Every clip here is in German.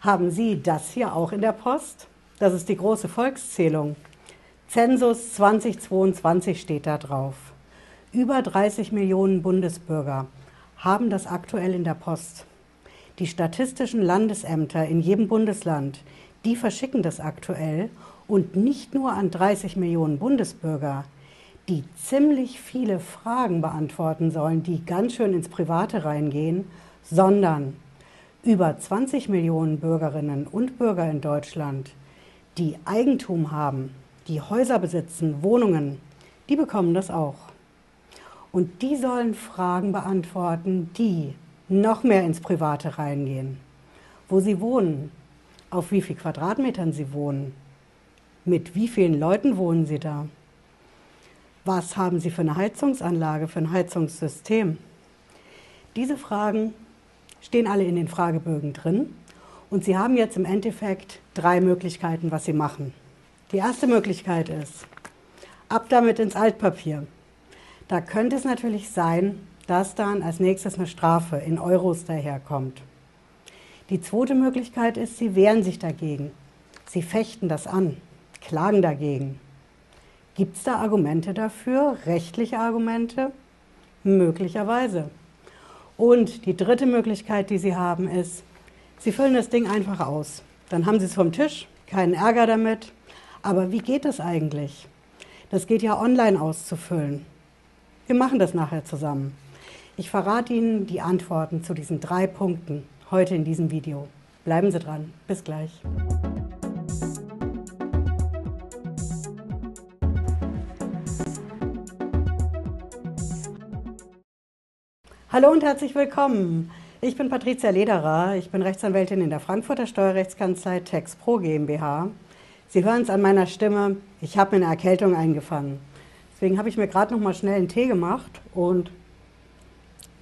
Haben Sie das hier auch in der Post? Das ist die große Volkszählung. Zensus 2022 steht da drauf. Über 30 Millionen Bundesbürger haben das aktuell in der Post. Die statistischen Landesämter in jedem Bundesland, die verschicken das aktuell und nicht nur an 30 Millionen Bundesbürger, die ziemlich viele Fragen beantworten sollen, die ganz schön ins Private reingehen, sondern über 20 Millionen Bürgerinnen und Bürger in Deutschland, die Eigentum haben, die Häuser besitzen, Wohnungen, die bekommen das auch. Und die sollen Fragen beantworten, die noch mehr ins Private reingehen. Wo sie wohnen, auf wie viel Quadratmetern sie wohnen, mit wie vielen Leuten wohnen sie da, was haben sie für eine Heizungsanlage, für ein Heizungssystem. Diese Fragen stehen alle in den Fragebögen drin. Und Sie haben jetzt im Endeffekt drei Möglichkeiten, was Sie machen. Die erste Möglichkeit ist, ab damit ins Altpapier. Da könnte es natürlich sein, dass dann als nächstes eine Strafe in Euros daherkommt. Die zweite Möglichkeit ist, Sie wehren sich dagegen. Sie fechten das an, klagen dagegen. Gibt es da Argumente dafür, rechtliche Argumente? Möglicherweise. Und die dritte Möglichkeit, die Sie haben, ist, Sie füllen das Ding einfach aus. Dann haben Sie es vom Tisch, keinen Ärger damit. Aber wie geht das eigentlich? Das geht ja online auszufüllen. Wir machen das nachher zusammen. Ich verrate Ihnen die Antworten zu diesen drei Punkten heute in diesem Video. Bleiben Sie dran. Bis gleich. Hallo und herzlich willkommen. Ich bin Patricia Lederer. Ich bin Rechtsanwältin in der Frankfurter Steuerrechtskanzlei TexPro GmbH. Sie hören es an meiner Stimme. Ich habe mir eine Erkältung eingefangen. Deswegen habe ich mir gerade noch mal schnell einen Tee gemacht und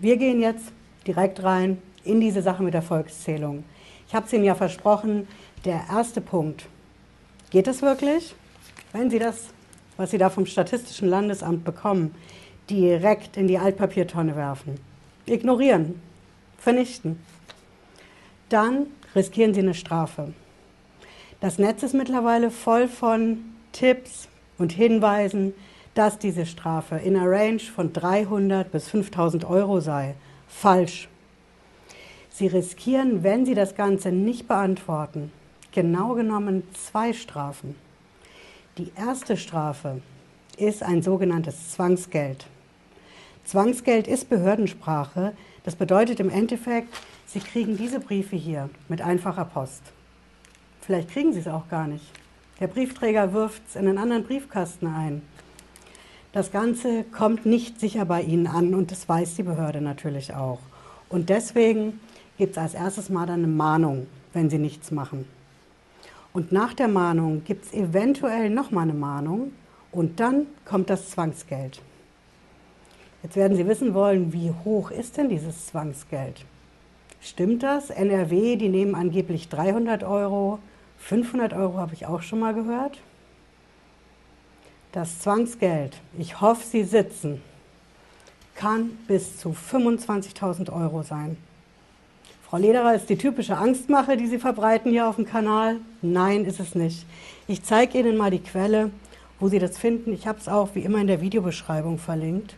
wir gehen jetzt direkt rein in diese Sache mit der Volkszählung. Ich habe es Ihnen ja versprochen, der erste Punkt. Geht es wirklich? Wenn Sie das, was Sie da vom Statistischen Landesamt bekommen, direkt in die Altpapiertonne werfen, ignorieren, vernichten. Dann riskieren Sie eine Strafe. Das Netz ist mittlerweile voll von Tipps und Hinweisen, dass diese Strafe in einer Range von 300 bis 5000 Euro sei. Falsch. Sie riskieren, wenn Sie das Ganze nicht beantworten, genau genommen zwei Strafen. Die erste Strafe ist ein sogenanntes Zwangsgeld. Zwangsgeld ist Behördensprache. Das bedeutet im Endeffekt, Sie kriegen diese Briefe hier mit einfacher Post. Vielleicht kriegen Sie es auch gar nicht. Der Briefträger wirft es in einen anderen Briefkasten ein. Das Ganze kommt nicht sicher bei Ihnen an und das weiß die Behörde natürlich auch. Und deswegen gibt es als erstes mal eine Mahnung, wenn Sie nichts machen. Und nach der Mahnung gibt es eventuell nochmal eine Mahnung und dann kommt das Zwangsgeld. Jetzt werden Sie wissen wollen, wie hoch ist denn dieses Zwangsgeld? Stimmt das? NRW, die nehmen angeblich 300 Euro. 500 Euro habe ich auch schon mal gehört. Das Zwangsgeld, ich hoffe, Sie sitzen, kann bis zu 25.000 Euro sein. Frau Lederer ist die typische Angstmache, die Sie verbreiten hier auf dem Kanal. Nein, ist es nicht. Ich zeige Ihnen mal die Quelle, wo Sie das finden. Ich habe es auch wie immer in der Videobeschreibung verlinkt.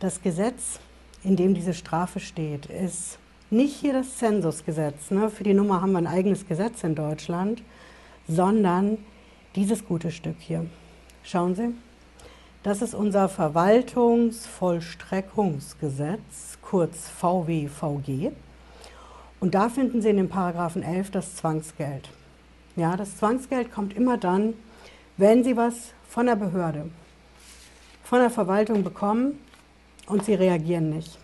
Das Gesetz, in dem diese Strafe steht, ist nicht hier das Zensusgesetz. Ne? Für die Nummer haben wir ein eigenes Gesetz in Deutschland, sondern dieses gute Stück hier. Schauen Sie, das ist unser Verwaltungsvollstreckungsgesetz, kurz VWVG. Und da finden Sie in dem Paragraphen 11 das Zwangsgeld. Ja, das Zwangsgeld kommt immer dann, wenn Sie was von der Behörde, von der Verwaltung bekommen, und sie reagieren nicht.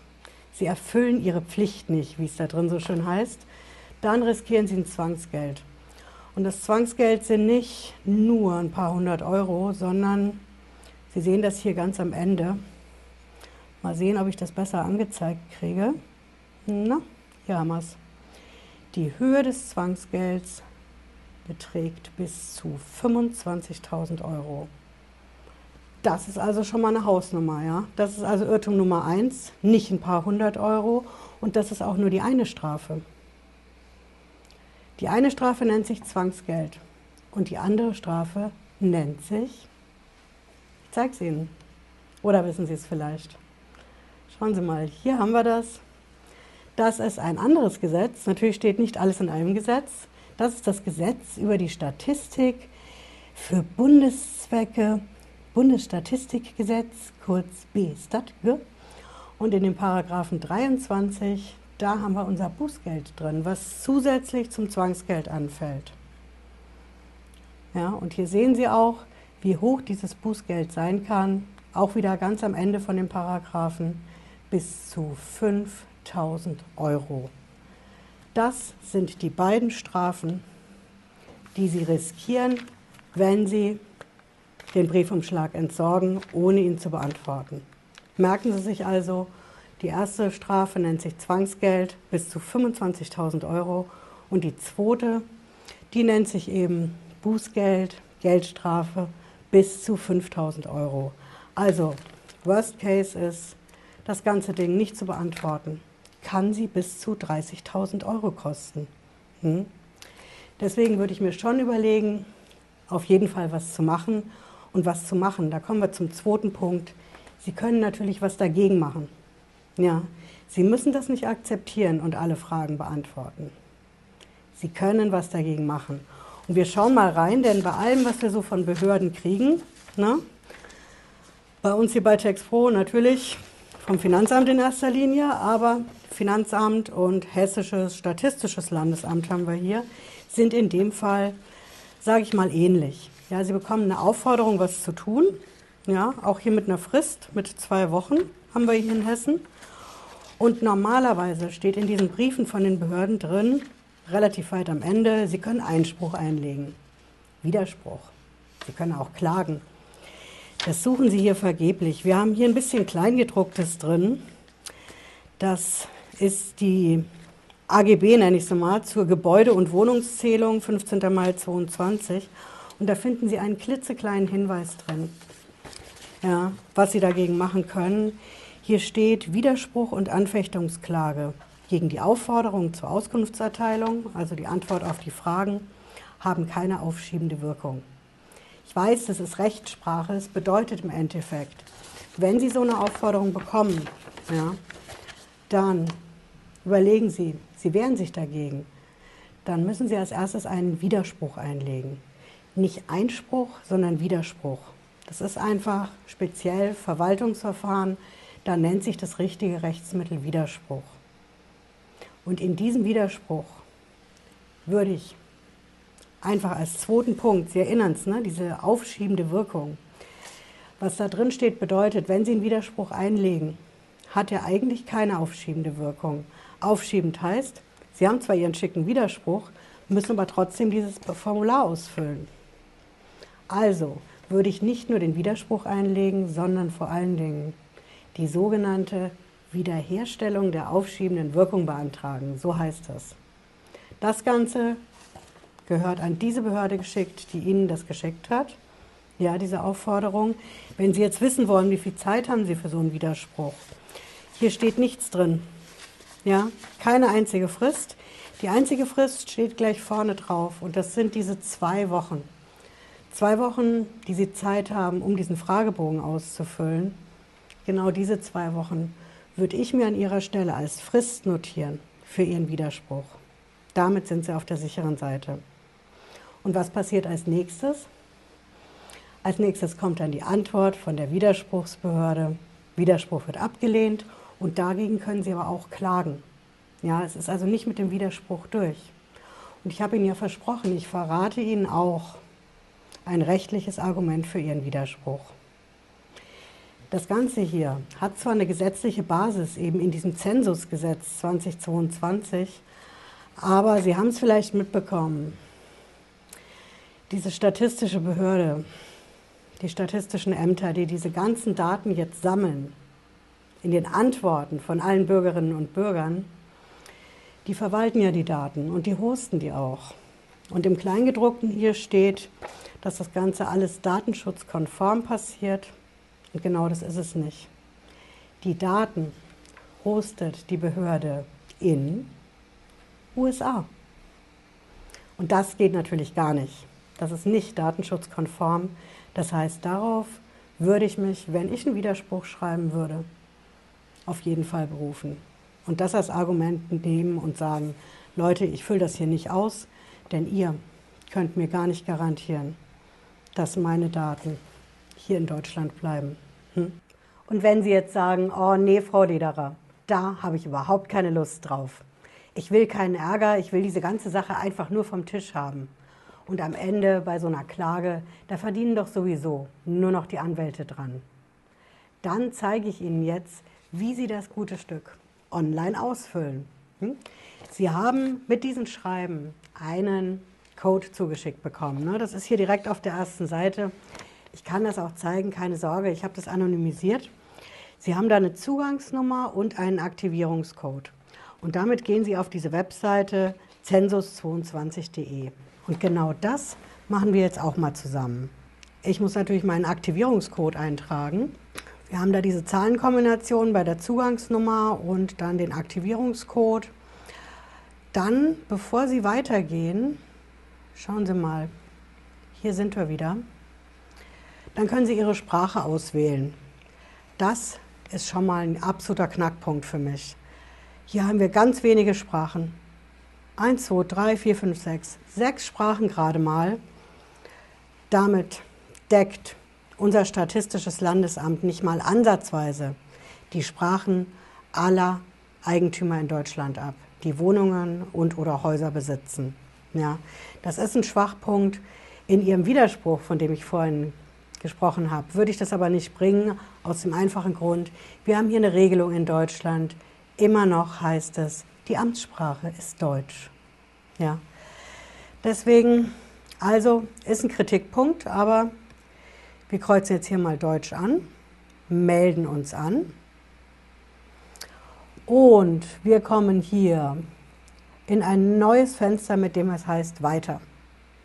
Sie erfüllen ihre Pflicht nicht, wie es da drin so schön heißt. Dann riskieren sie ein Zwangsgeld. Und das Zwangsgeld sind nicht nur ein paar hundert Euro, sondern Sie sehen das hier ganz am Ende. Mal sehen, ob ich das besser angezeigt kriege. Na, hier haben wir es. Die Höhe des Zwangsgelds beträgt bis zu 25.000 Euro. Das ist also schon mal eine Hausnummer, ja. Das ist also Irrtum Nummer eins, nicht ein paar hundert Euro und das ist auch nur die eine Strafe. Die eine Strafe nennt sich Zwangsgeld und die andere Strafe nennt sich, ich zeige es Ihnen, oder wissen Sie es vielleicht? Schauen Sie mal, hier haben wir das. Das ist ein anderes Gesetz. Natürlich steht nicht alles in einem Gesetz. Das ist das Gesetz über die Statistik für Bundeszwecke, Bundesstatistikgesetz, kurz BStatG. Und in dem Paragraphen 23, da haben wir unser Bußgeld drin, was zusätzlich zum Zwangsgeld anfällt. Ja, und hier sehen Sie auch, wie hoch dieses Bußgeld sein kann, auch wieder ganz am Ende von dem Paragraphen, bis zu 5000 Euro. Das sind die beiden Strafen, die Sie riskieren, wenn Sie den Briefumschlag entsorgen, ohne ihn zu beantworten. Merken Sie sich also, die erste Strafe nennt sich Zwangsgeld bis zu 25.000 Euro und die zweite, die nennt sich eben Bußgeld, Geldstrafe bis zu 5.000 Euro. Also, Worst Case ist, das ganze Ding nicht zu beantworten, kann sie bis zu 30.000 Euro kosten. Hm? Deswegen würde ich mir schon überlegen, auf jeden Fall was zu machen und was zu machen. Da kommen wir zum zweiten Punkt. Sie können natürlich was dagegen machen. Ja, Sie müssen das nicht akzeptieren und alle Fragen beantworten. Sie können was dagegen machen. Und wir schauen mal rein, denn bei allem, was wir so von Behörden kriegen, ne, bei uns hier bei TexPro natürlich vom Finanzamt in erster Linie, aber Finanzamt und Hessisches Statistisches Landesamt haben wir hier, sind in dem Fall, sage ich mal, ähnlich. Ja, sie bekommen eine Aufforderung, was zu tun. Ja, auch hier mit einer Frist, mit zwei Wochen haben wir hier in Hessen. Und normalerweise steht in diesen Briefen von den Behörden drin, relativ weit am Ende, Sie können Einspruch einlegen. Widerspruch. Sie können auch klagen. Das suchen Sie hier vergeblich. Wir haben hier ein bisschen Kleingedrucktes drin. Das ist die AGB, nenne ich es mal, zur Gebäude- und Wohnungszählung 15. Mai 22. Und da finden Sie einen klitzekleinen Hinweis drin, ja, was Sie dagegen machen können. Hier steht Widerspruch und Anfechtungsklage gegen die Aufforderung zur Auskunftserteilung, also die Antwort auf die Fragen, haben keine aufschiebende Wirkung. Ich weiß, das ist Rechtssprache, es bedeutet im Endeffekt, wenn Sie so eine Aufforderung bekommen, ja, dann überlegen Sie, Sie wehren sich dagegen, dann müssen Sie als erstes einen Widerspruch einlegen. Nicht Einspruch, sondern Widerspruch. Das ist einfach speziell Verwaltungsverfahren, da nennt sich das richtige Rechtsmittel Widerspruch. Und in diesem Widerspruch würde ich einfach als zweiten Punkt, Sie erinnern es, ne, diese aufschiebende Wirkung. Was da drin steht, bedeutet, wenn Sie einen Widerspruch einlegen, hat er eigentlich keine aufschiebende Wirkung. Aufschiebend heißt, Sie haben zwar Ihren schicken Widerspruch, müssen aber trotzdem dieses Formular ausfüllen. Also würde ich nicht nur den Widerspruch einlegen, sondern vor allen Dingen die sogenannte Wiederherstellung der aufschiebenden Wirkung beantragen. So heißt das. Das Ganze gehört an diese Behörde geschickt, die Ihnen das geschickt hat. Ja, diese Aufforderung. Wenn Sie jetzt wissen wollen, wie viel Zeit haben Sie für so einen Widerspruch? Hier steht nichts drin. Ja, keine einzige Frist. Die einzige Frist steht gleich vorne drauf und das sind diese zwei Wochen. Zwei Wochen, die Sie Zeit haben, um diesen Fragebogen auszufüllen. Genau diese zwei Wochen würde ich mir an Ihrer Stelle als Frist notieren für Ihren Widerspruch. Damit sind Sie auf der sicheren Seite. Und was passiert als nächstes? Als nächstes kommt dann die Antwort von der Widerspruchsbehörde. Widerspruch wird abgelehnt und dagegen können Sie aber auch klagen. Ja, es ist also nicht mit dem Widerspruch durch. Und ich habe Ihnen ja versprochen, ich verrate Ihnen auch ein rechtliches Argument für Ihren Widerspruch. Das Ganze hier hat zwar eine gesetzliche Basis eben in diesem Zensusgesetz 2022, aber Sie haben es vielleicht mitbekommen, diese statistische Behörde, die statistischen Ämter, die diese ganzen Daten jetzt sammeln, in den Antworten von allen Bürgerinnen und Bürgern, die verwalten ja die Daten und die hosten die auch. Und im Kleingedruckten hier steht, dass das Ganze alles datenschutzkonform passiert. Und genau das ist es nicht. Die Daten hostet die Behörde in USA. Und das geht natürlich gar nicht. Das ist nicht datenschutzkonform. Das heißt, darauf würde ich mich, wenn ich einen Widerspruch schreiben würde, auf jeden Fall berufen. Und das als Argument nehmen und sagen, Leute, ich fülle das hier nicht aus, denn ihr könnt mir gar nicht garantieren, dass meine Daten hier in Deutschland bleiben. Hm? Und wenn Sie jetzt sagen, oh nee, Frau Lederer, da habe ich überhaupt keine Lust drauf. Ich will keinen Ärger, ich will diese ganze Sache einfach nur vom Tisch haben. Und am Ende bei so einer Klage, da verdienen doch sowieso nur noch die Anwälte dran. Dann zeige ich Ihnen jetzt, wie Sie das gute Stück online ausfüllen. Hm? Sie haben mit diesem Schreiben einen Code zugeschickt bekommen. Ne? Das ist hier direkt auf der ersten Seite. Ich kann das auch zeigen, keine Sorge, ich habe das anonymisiert. Sie haben da eine Zugangsnummer und einen Aktivierungscode. Und damit gehen Sie auf diese Webseite census22.de. Und genau das machen wir jetzt auch mal zusammen. Ich muss natürlich meinen Aktivierungscode eintragen. Wir haben da diese Zahlenkombination bei der Zugangsnummer und dann den Aktivierungscode. Dann, bevor Sie weitergehen, schauen Sie mal, hier sind wir wieder. Dann können Sie Ihre Sprache auswählen. Das ist schon mal ein absoluter Knackpunkt für mich. Hier haben wir ganz wenige Sprachen. Eins, zwei, drei, vier, fünf, sechs. Sechs Sprachen gerade mal. Damit deckt unser Statistisches Landesamt nicht mal ansatzweise die Sprachen aller Eigentümer in Deutschland ab, die Wohnungen und oder Häuser besitzen. Ja, das ist ein Schwachpunkt in Ihrem Widerspruch, von dem ich vorhin gesprochen habe, würde ich das aber nicht bringen, aus dem einfachen Grund, wir haben hier eine Regelung in Deutschland, immer noch heißt es, die Amtssprache ist Deutsch. Ja. Deswegen, also ist ein Kritikpunkt, aber wir kreuzen jetzt hier mal Deutsch an, melden uns an und wir kommen hier in ein neues Fenster, mit dem es heißt Weiter.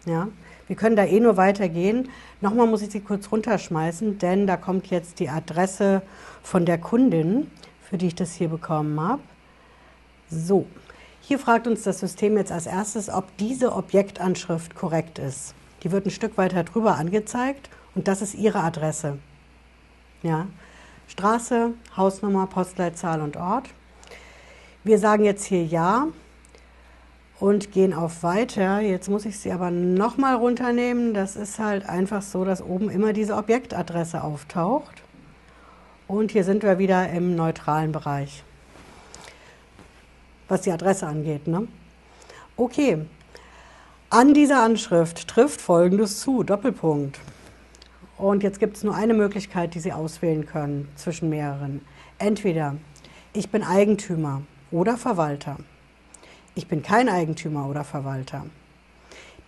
Ja. Wir können da eh nur weitergehen. Nochmal muss ich sie kurz runterschmeißen, denn da kommt jetzt die Adresse von der Kundin, für die ich das hier bekommen habe. So, hier fragt uns das System jetzt als erstes, ob diese Objektanschrift korrekt ist. Die wird ein Stück weiter drüber angezeigt und das ist Ihre Adresse. Ja, Straße, Hausnummer, Postleitzahl und Ort. Wir sagen jetzt hier Ja und gehen auf Weiter. Jetzt muss ich sie aber nochmal runternehmen. Das ist halt einfach so, dass oben immer diese Objektadresse auftaucht. Und hier sind wir wieder im neutralen Bereich, was die Adresse angeht. Ne? Okay, an dieser Anschrift trifft Folgendes zu, Doppelpunkt. Und jetzt gibt es nur eine Möglichkeit, die Sie auswählen können zwischen mehreren. Entweder ich bin Eigentümer oder Verwalter. Ich bin kein Eigentümer oder Verwalter.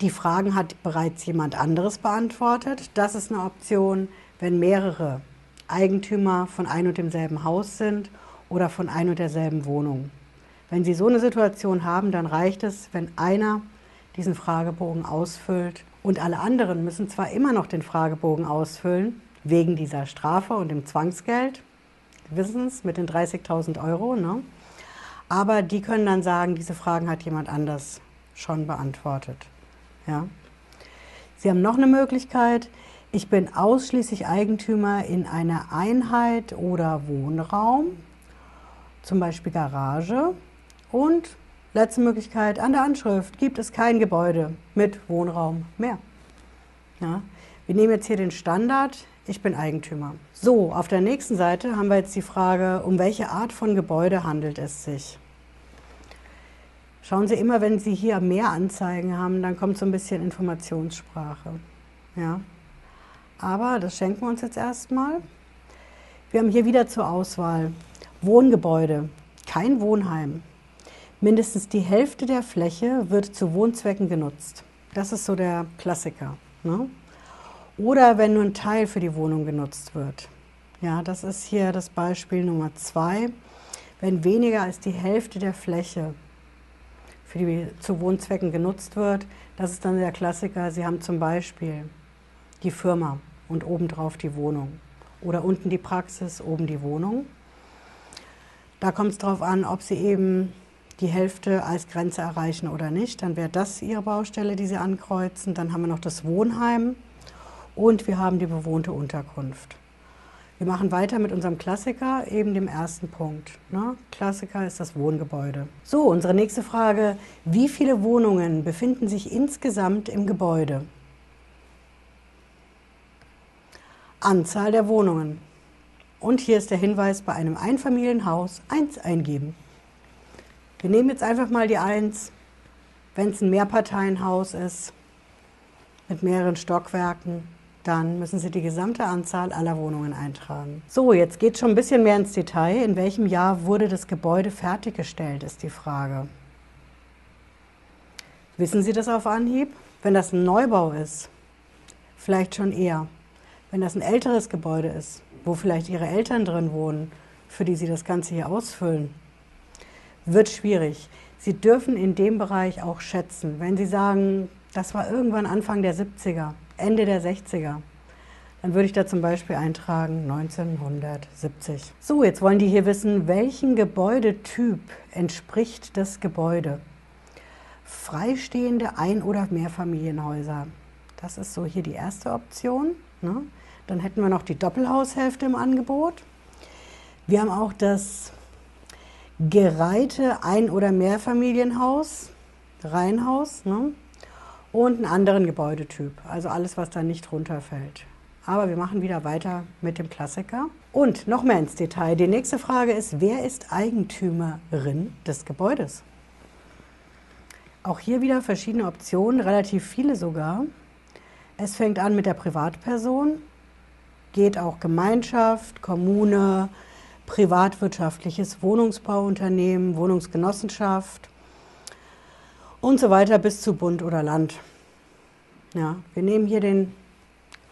Die Fragen hat bereits jemand anderes beantwortet. Das ist eine Option, wenn mehrere Eigentümer von ein und demselben Haus sind oder von ein und derselben Wohnung. Wenn Sie so eine Situation haben, dann reicht es, wenn einer diesen Fragebogen ausfüllt und alle anderen müssen zwar immer noch den Fragebogen ausfüllen, wegen dieser Strafe und dem Zwangsgeld, wissen es, mit den 30.000 Euro, ne? Aber die können dann sagen, diese Fragen hat jemand anders schon beantwortet. Ja. Sie haben noch eine Möglichkeit. Ich bin ausschließlich Eigentümer in einer Einheit oder Wohnraum, zum Beispiel Garage. Und letzte Möglichkeit, an der Anschrift gibt es kein Gebäude mit Wohnraum mehr. Ja. Wir nehmen jetzt hier den Standard, ich bin Eigentümer. So, auf der nächsten Seite haben wir jetzt die Frage, um welche Art von Gebäude handelt es sich? Schauen Sie immer, wenn Sie hier mehr Anzeigen haben, dann kommt so ein bisschen Informationssprache. Ja. Aber das schenken wir uns jetzt erstmal. Wir haben hier wieder zur Auswahl Wohngebäude, kein Wohnheim. Mindestens die Hälfte der Fläche wird zu Wohnzwecken genutzt. Das ist so der Klassiker. Ne? Oder wenn nur ein Teil für die Wohnung genutzt wird. Ja, das ist hier das Beispiel Nummer zwei. Wenn weniger als die Hälfte der Fläche für die zu Wohnzwecken genutzt wird, das ist dann der Klassiker. Sie haben zum Beispiel die Firma und obendrauf die Wohnung. Oder unten die Praxis, oben die Wohnung. Da kommt es darauf an, ob Sie eben die Hälfte als Grenze erreichen oder nicht, dann wäre das Ihre Baustelle, die Sie ankreuzen. Dann haben wir noch das Wohnheim und wir haben die bewohnte Unterkunft. Wir machen weiter mit unserem Klassiker, eben dem ersten Punkt. Ne? Klassiker ist das Wohngebäude. So, unsere nächste Frage. Wie viele Wohnungen befinden sich insgesamt im Gebäude? Anzahl der Wohnungen. Und hier ist der Hinweis bei einem Einfamilienhaus 1 eingeben. Wir nehmen jetzt einfach mal die 1, wenn es ein Mehrparteienhaus ist mit mehreren Stockwerken, dann müssen Sie die gesamte Anzahl aller Wohnungen eintragen. So, jetzt geht es schon ein bisschen mehr ins Detail. In welchem Jahr wurde das Gebäude fertiggestellt, ist die Frage. Wissen Sie das auf Anhieb? Wenn das ein Neubau ist, vielleicht schon eher. Wenn das ein älteres Gebäude ist, wo vielleicht Ihre Eltern drin wohnen, für die Sie das Ganze hier ausfüllen, wird schwierig. Sie dürfen in dem Bereich auch schätzen. Wenn Sie sagen, das war irgendwann Anfang der 70er, Ende der 60er. Dann würde ich da zum Beispiel eintragen 1970. So, jetzt wollen die hier wissen, welchen Gebäudetyp entspricht das Gebäude? Freistehende Ein- oder Mehrfamilienhäuser. Das ist so hier die erste Option. Ne? Dann hätten wir noch die Doppelhaushälfte im Angebot. Wir haben auch das gereihte Ein- oder Mehrfamilienhaus, Reihenhaus. Ne? Und einen anderen Gebäudetyp, also alles, was da nicht runterfällt. Aber wir machen wieder weiter mit dem Klassiker. Und noch mehr ins Detail. Die nächste Frage ist, wer ist Eigentümerin des Gebäudes? Auch hier wieder verschiedene Optionen, relativ viele sogar. Es fängt an mit der Privatperson, geht auch Gemeinschaft, Kommune, privatwirtschaftliches Wohnungsbauunternehmen, Wohnungsgenossenschaft, und so weiter bis zu Bund oder Land. Ja, wir nehmen hier den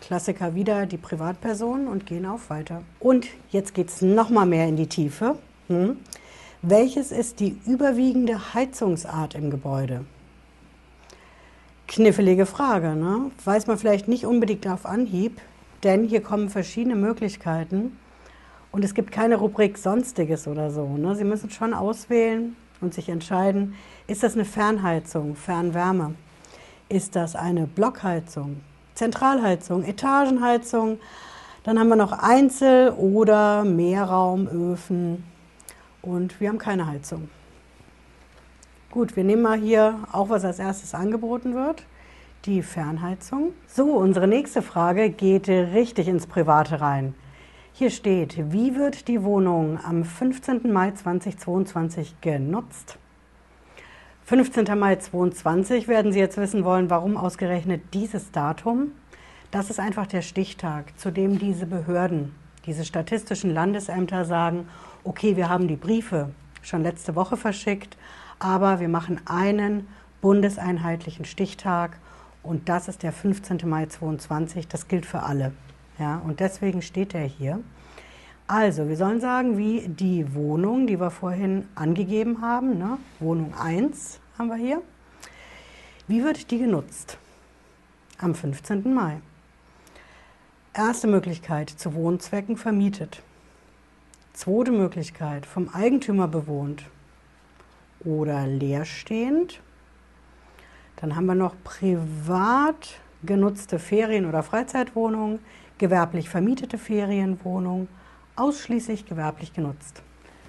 Klassiker wieder, die Privatperson und gehen auf weiter. Und jetzt geht es nochmal mehr in die Tiefe. Hm. Welches ist die überwiegende Heizungsart im Gebäude? Knifflige Frage, ne? weiß man vielleicht nicht unbedingt auf Anhieb, denn hier kommen verschiedene Möglichkeiten und es gibt keine Rubrik Sonstiges oder so. Ne? Sie müssen schon auswählen und sich entscheiden, ist das eine Fernheizung, Fernwärme? Ist das eine Blockheizung, Zentralheizung, Etagenheizung? Dann haben wir noch Einzel- oder Mehrraumöfen und wir haben keine Heizung. Gut, wir nehmen mal hier auch, was als erstes angeboten wird, die Fernheizung. So, unsere nächste Frage geht richtig ins Private rein. Hier steht, wie wird die Wohnung am 15. Mai 2022 genutzt? 15. Mai 2022 werden Sie jetzt wissen wollen, warum ausgerechnet dieses Datum. Das ist einfach der Stichtag, zu dem diese Behörden, diese statistischen Landesämter sagen, okay, wir haben die Briefe schon letzte Woche verschickt, aber wir machen einen bundeseinheitlichen Stichtag und das ist der 15. Mai 2022. Das gilt für alle. Ja, und deswegen steht er hier. Also, wir sollen sagen, wie die Wohnung, die wir vorhin angegeben haben, ne? Wohnung 1 haben wir hier. Wie wird die genutzt? Am 15. Mai. Erste Möglichkeit, zu Wohnzwecken vermietet. Zweite Möglichkeit, vom Eigentümer bewohnt oder leerstehend. Dann haben wir noch privat genutzte Ferien- oder Freizeitwohnungen, gewerblich vermietete Ferienwohnungen ausschließlich gewerblich genutzt.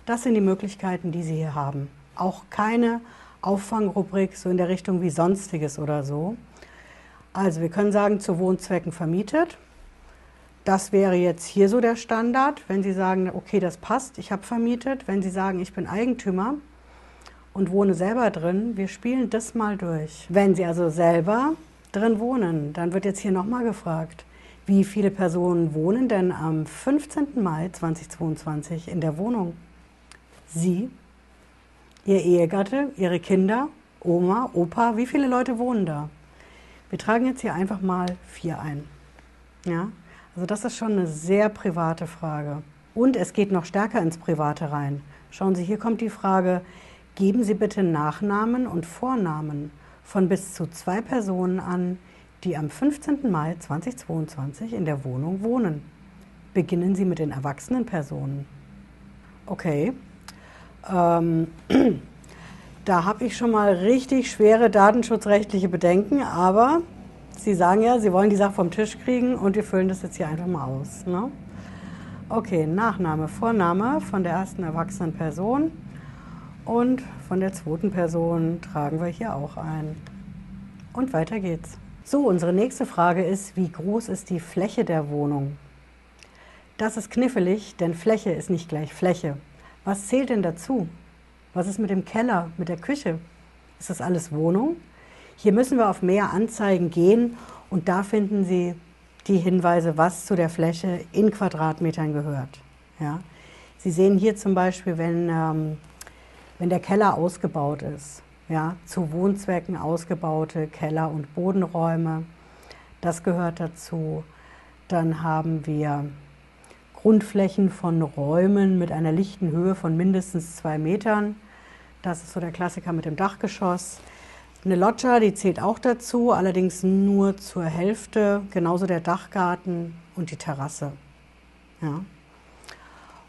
Das sind die Möglichkeiten, die Sie hier haben. Auch keine Auffangrubrik so in der Richtung wie sonstiges oder so. Also wir können sagen, zu Wohnzwecken vermietet. Das wäre jetzt hier so der Standard. Wenn Sie sagen, okay, das passt, ich habe vermietet. Wenn Sie sagen, ich bin Eigentümer und wohne selber drin, wir spielen das mal durch. Wenn Sie also selber drin wohnen, dann wird jetzt hier nochmal gefragt, wie viele Personen wohnen denn am 15. Mai 2022 in der Wohnung? Sie, Ihr Ehegatte, Ihre Kinder, Oma, Opa, wie viele Leute wohnen da? Wir tragen jetzt hier einfach mal vier ein. Ja? Also das ist schon eine sehr private Frage. Und es geht noch stärker ins Private rein. Schauen Sie, hier kommt die Frage, geben Sie bitte Nachnamen und Vornamen von bis zu zwei Personen an, die am 15. Mai 2022 in der Wohnung wohnen. Beginnen Sie mit den erwachsenen Personen. Okay. Ähm, Da habe ich schon mal richtig schwere datenschutzrechtliche Bedenken, aber Sie sagen ja, Sie wollen die Sache vom Tisch kriegen und wir füllen das jetzt hier einfach mal aus. Ne? Okay, Nachname, Vorname von der ersten erwachsenen Person und von der zweiten Person tragen wir hier auch ein. Und weiter geht's. So, unsere nächste Frage ist, wie groß ist die Fläche der Wohnung? Das ist knifflig, denn Fläche ist nicht gleich Fläche. Was zählt denn dazu? Was ist mit dem Keller, mit der Küche? Ist das alles Wohnung? Hier müssen wir auf mehr Anzeigen gehen und da finden Sie die Hinweise, was zu der Fläche in Quadratmetern gehört. Ja. Sie sehen hier zum Beispiel, wenn, ähm, wenn der Keller ausgebaut ist, ja, zu Wohnzwecken ausgebaute Keller- und Bodenräume, das gehört dazu. Dann haben wir Grundflächen von Räumen mit einer lichten Höhe von mindestens zwei Metern. Das ist so der Klassiker mit dem Dachgeschoss. Eine Loggia, die zählt auch dazu, allerdings nur zur Hälfte, genauso der Dachgarten und die Terrasse. Ja.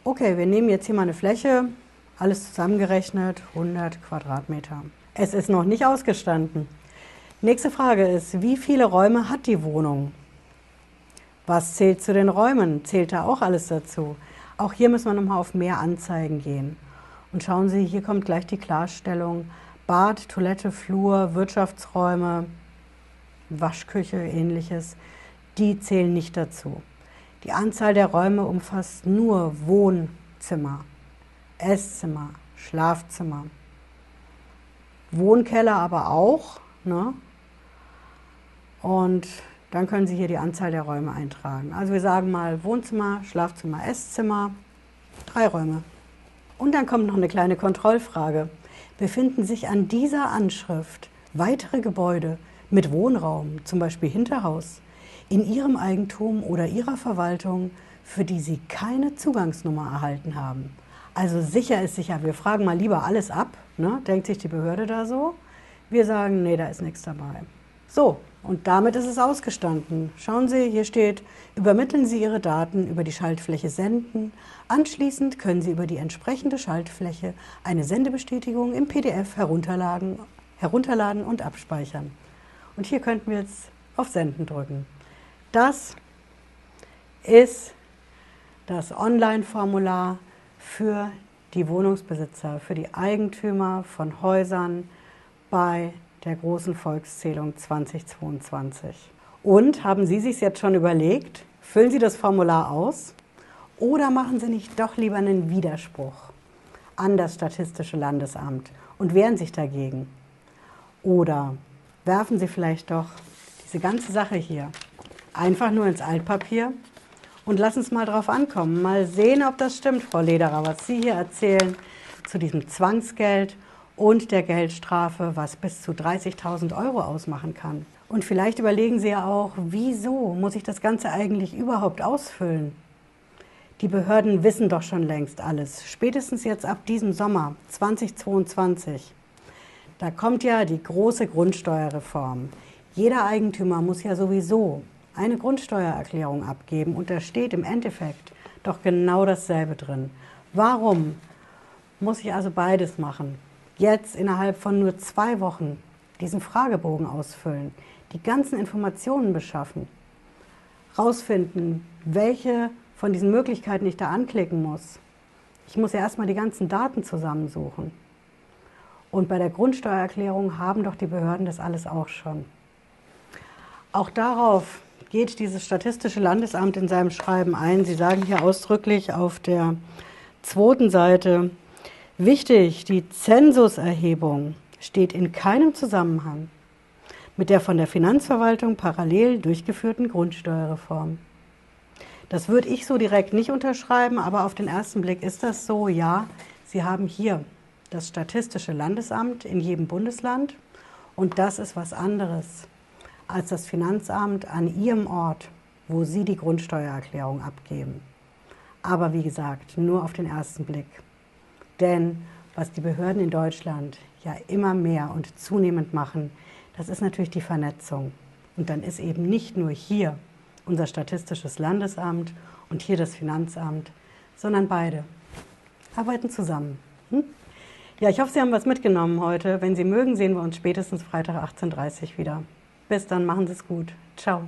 Okay, wir nehmen jetzt hier mal eine Fläche, alles zusammengerechnet, 100 Quadratmeter. Es ist noch nicht ausgestanden. Nächste Frage ist, wie viele Räume hat die Wohnung? Was zählt zu den Räumen? Zählt da auch alles dazu? Auch hier müssen wir nochmal auf mehr Anzeigen gehen. Und schauen Sie, hier kommt gleich die Klarstellung, Bad, Toilette, Flur, Wirtschaftsräume, Waschküche, ähnliches, die zählen nicht dazu. Die Anzahl der Räume umfasst nur Wohnzimmer, Esszimmer, Schlafzimmer, Wohnkeller aber auch. Ne? Und dann können Sie hier die Anzahl der Räume eintragen. Also wir sagen mal Wohnzimmer, Schlafzimmer, Esszimmer, drei Räume. Und dann kommt noch eine kleine Kontrollfrage befinden sich an dieser Anschrift weitere Gebäude mit Wohnraum, zum Beispiel Hinterhaus, in Ihrem Eigentum oder Ihrer Verwaltung, für die Sie keine Zugangsnummer erhalten haben. Also sicher ist sicher, wir fragen mal lieber alles ab, ne? denkt sich die Behörde da so. Wir sagen, nee, da ist nichts dabei. So, und damit ist es ausgestanden. Schauen Sie, hier steht, übermitteln Sie Ihre Daten über die Schaltfläche Senden. Anschließend können Sie über die entsprechende Schaltfläche eine Sendebestätigung im PDF herunterladen, herunterladen und abspeichern. Und hier könnten wir jetzt auf Senden drücken. Das ist das Online-Formular für die Wohnungsbesitzer, für die Eigentümer von Häusern bei der großen Volkszählung 2022. Und haben Sie sich jetzt schon überlegt, füllen Sie das Formular aus oder machen Sie nicht doch lieber einen Widerspruch an das Statistische Landesamt und wehren sich dagegen? Oder werfen Sie vielleicht doch diese ganze Sache hier einfach nur ins Altpapier und lassen es mal drauf ankommen. Mal sehen, ob das stimmt, Frau Lederer, was Sie hier erzählen zu diesem Zwangsgeld und der Geldstrafe, was bis zu 30.000 Euro ausmachen kann. Und vielleicht überlegen Sie ja auch, wieso muss ich das Ganze eigentlich überhaupt ausfüllen? Die Behörden wissen doch schon längst alles, spätestens jetzt ab diesem Sommer 2022. Da kommt ja die große Grundsteuerreform. Jeder Eigentümer muss ja sowieso eine Grundsteuererklärung abgeben und da steht im Endeffekt doch genau dasselbe drin. Warum muss ich also beides machen? jetzt innerhalb von nur zwei Wochen diesen Fragebogen ausfüllen, die ganzen Informationen beschaffen, rausfinden, welche von diesen Möglichkeiten ich da anklicken muss. Ich muss ja erstmal die ganzen Daten zusammensuchen. Und bei der Grundsteuererklärung haben doch die Behörden das alles auch schon. Auch darauf geht dieses Statistische Landesamt in seinem Schreiben ein. Sie sagen hier ausdrücklich auf der zweiten Seite, Wichtig, die Zensuserhebung steht in keinem Zusammenhang mit der von der Finanzverwaltung parallel durchgeführten Grundsteuerreform. Das würde ich so direkt nicht unterschreiben, aber auf den ersten Blick ist das so, ja, Sie haben hier das Statistische Landesamt in jedem Bundesland und das ist was anderes als das Finanzamt an Ihrem Ort, wo Sie die Grundsteuererklärung abgeben. Aber wie gesagt, nur auf den ersten Blick. Denn was die Behörden in Deutschland ja immer mehr und zunehmend machen, das ist natürlich die Vernetzung. Und dann ist eben nicht nur hier unser Statistisches Landesamt und hier das Finanzamt, sondern beide arbeiten zusammen. Hm? Ja, ich hoffe, Sie haben was mitgenommen heute. Wenn Sie mögen, sehen wir uns spätestens Freitag 18.30 Uhr wieder. Bis dann, machen Sie es gut. Ciao.